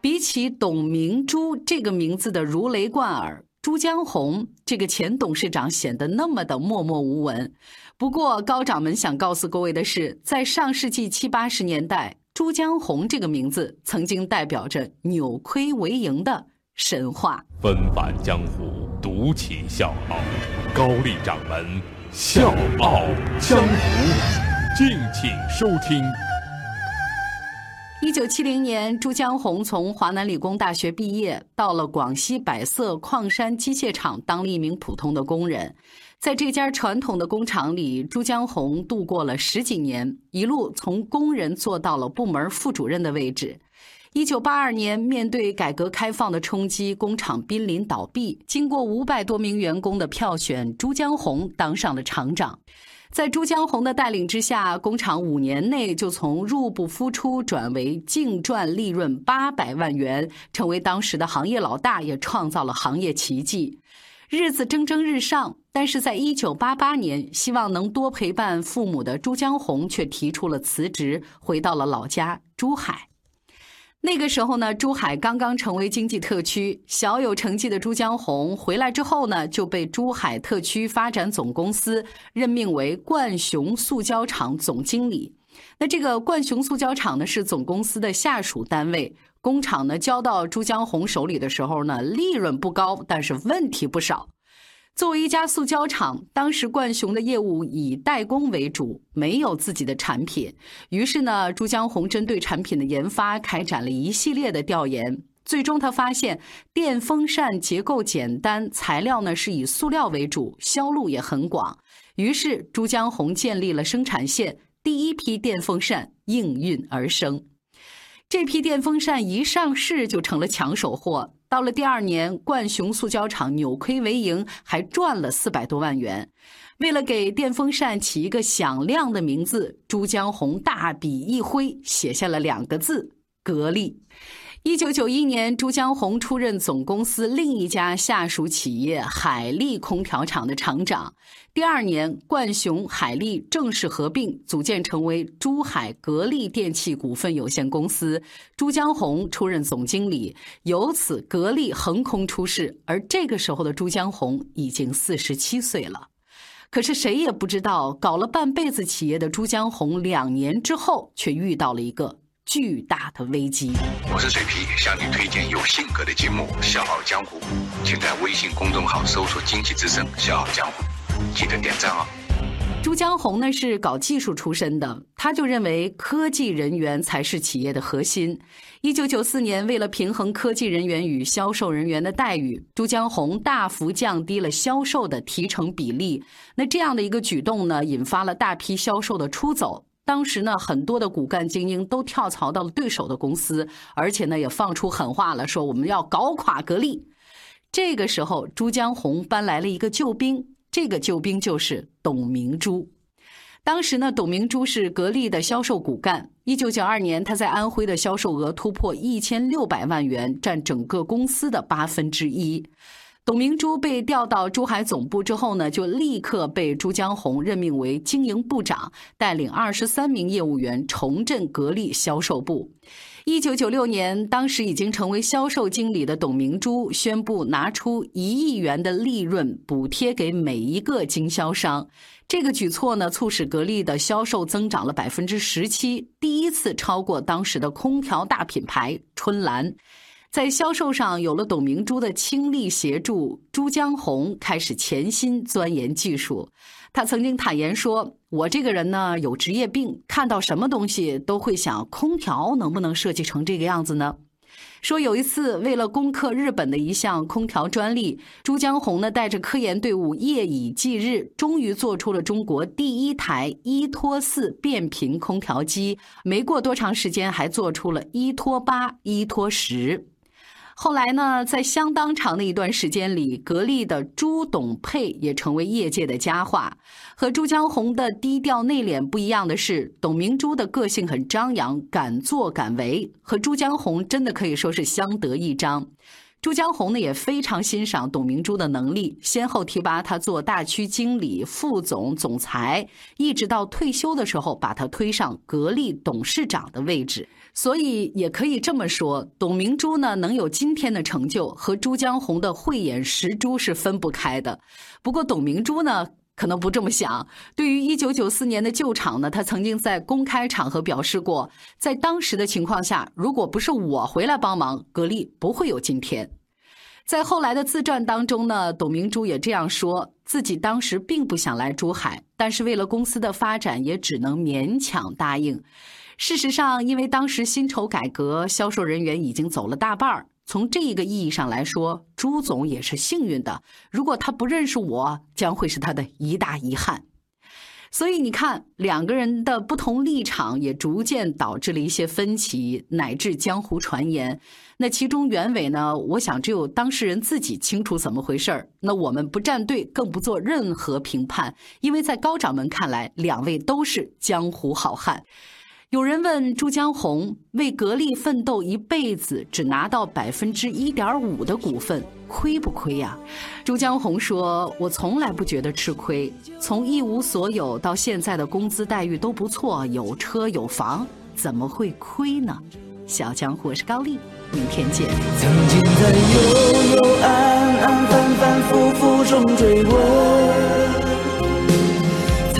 比起董明珠这个名字的如雷贯耳，朱江洪这个前董事长显得那么的默默无闻。不过，高掌门想告诉各位的是，在上世纪七八十年代，朱江洪这个名字曾经代表着扭亏为盈的神话。纷繁江湖，独起笑傲，高丽掌门笑傲江湖，敬请收听。一九七零年，朱江洪从华南理工大学毕业，到了广西百色矿山机械厂当了一名普通的工人。在这家传统的工厂里，朱江洪度过了十几年，一路从工人做到了部门副主任的位置。一九八二年，面对改革开放的冲击，工厂濒临倒闭。经过五百多名员工的票选，朱江洪当上了厂长。在朱江洪的带领之下，工厂五年内就从入不敷出转为净赚利润八百万元，成为当时的行业老大，也创造了行业奇迹。日子蒸蒸日上，但是在一九八八年，希望能多陪伴父母的朱江洪却提出了辞职，回到了老家珠海。那个时候呢，珠海刚刚成为经济特区，小有成绩的朱江洪回来之后呢，就被珠海特区发展总公司任命为冠雄塑胶厂总经理。那这个冠雄塑胶厂呢，是总公司的下属单位。工厂呢交到朱江洪手里的时候呢，利润不高，但是问题不少。作为一家塑胶厂，当时冠雄的业务以代工为主，没有自己的产品。于是呢，朱江洪针对产品的研发开展了一系列的调研。最终，他发现电风扇结构简单，材料呢是以塑料为主，销路也很广。于是，朱江洪建立了生产线，第一批电风扇应运而生。这批电风扇一上市就成了抢手货。到了第二年，冠雄塑胶厂扭亏为盈，还赚了四百多万元。为了给电风扇起一个响亮的名字，朱江洪大笔一挥，写下了两个字：格力。一九九一年，朱江洪出任总公司另一家下属企业海利空调厂的厂长。第二年，冠雄、海利正式合并，组建成为珠海格力电器股份有限公司。朱江洪出任总经理，由此格力横空出世。而这个时候的朱江洪已经四十七岁了。可是谁也不知道，搞了半辈子企业的朱江洪，两年之后却遇到了一个。巨大的危机。我是水皮，向你推荐有性格的节目《笑傲江湖》，请在微信公众号搜索“经济之声笑傲江湖”，记得点赞哦。朱江洪呢是搞技术出身的，他就认为科技人员才是企业的核心。一九九四年，为了平衡科技人员与销售人员的待遇，朱江洪大幅降低了销售的提成比例。那这样的一个举动呢，引发了大批销售的出走。当时呢，很多的骨干精英都跳槽到了对手的公司，而且呢，也放出狠话了，说我们要搞垮格力。这个时候，朱江洪搬来了一个救兵，这个救兵就是董明珠。当时呢，董明珠是格力的销售骨干。一九九二年，他在安徽的销售额突破一千六百万元，占整个公司的八分之一。董明珠被调到珠海总部之后呢，就立刻被朱江洪任命为经营部长，带领二十三名业务员重振格力销售部。一九九六年，当时已经成为销售经理的董明珠宣布拿出一亿元的利润补贴给每一个经销商。这个举措呢，促使格力的销售增长了百分之十七，第一次超过当时的空调大品牌春兰。在销售上有了董明珠的倾力协助，朱江洪开始潜心钻研技术。他曾经坦言说：“我这个人呢有职业病，看到什么东西都会想，空调能不能设计成这个样子呢？”说有一次为了攻克日本的一项空调专利，朱江洪呢带着科研队伍夜以继日，终于做出了中国第一台一拖四变频空调机。没过多长时间，还做出了一拖八、一拖十。后来呢，在相当长的一段时间里，格力的朱董佩也成为业界的佳话。和朱江洪的低调内敛不一样的是，董明珠的个性很张扬，敢作敢为，和朱江洪真的可以说是相得益彰。朱江洪呢也非常欣赏董明珠的能力，先后提拔她做大区经理、副总、总裁，一直到退休的时候，把她推上格力董事长的位置。所以也可以这么说，董明珠呢能有今天的成就，和朱江洪的慧眼识珠是分不开的。不过董明珠呢？可能不这么想。对于一九九四年的旧厂呢，他曾经在公开场合表示过，在当时的情况下，如果不是我回来帮忙，格力不会有今天。在后来的自传当中呢，董明珠也这样说自己当时并不想来珠海，但是为了公司的发展，也只能勉强答应。事实上，因为当时薪酬改革，销售人员已经走了大半儿。从这一个意义上来说，朱总也是幸运的。如果他不认识我，将会是他的一大遗憾。所以你看，两个人的不同立场也逐渐导致了一些分歧，乃至江湖传言。那其中原委呢？我想只有当事人自己清楚怎么回事儿。那我们不站队，更不做任何评判，因为在高掌门看来，两位都是江湖好汉。有人问朱江洪为格力奋斗一辈子，只拿到百分之一点五的股份，亏不亏呀？朱江洪说：“我从来不觉得吃亏，从一无所有到现在的工资待遇都不错，有车有房，怎么会亏呢？”小江湖是高丽，明天见。曾经在幽幽暗暗、反反复复中追问。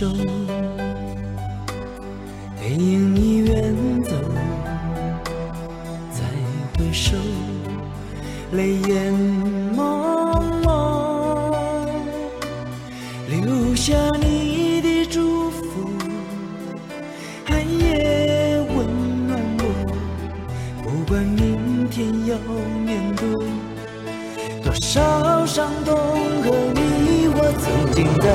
回首，背影已远走。再回首，泪眼朦胧，留下你的祝福，寒夜温暖我。不管明天要面对多少伤痛和迷惑，曾经在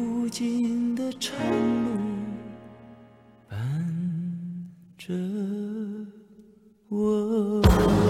尽的长路伴着我。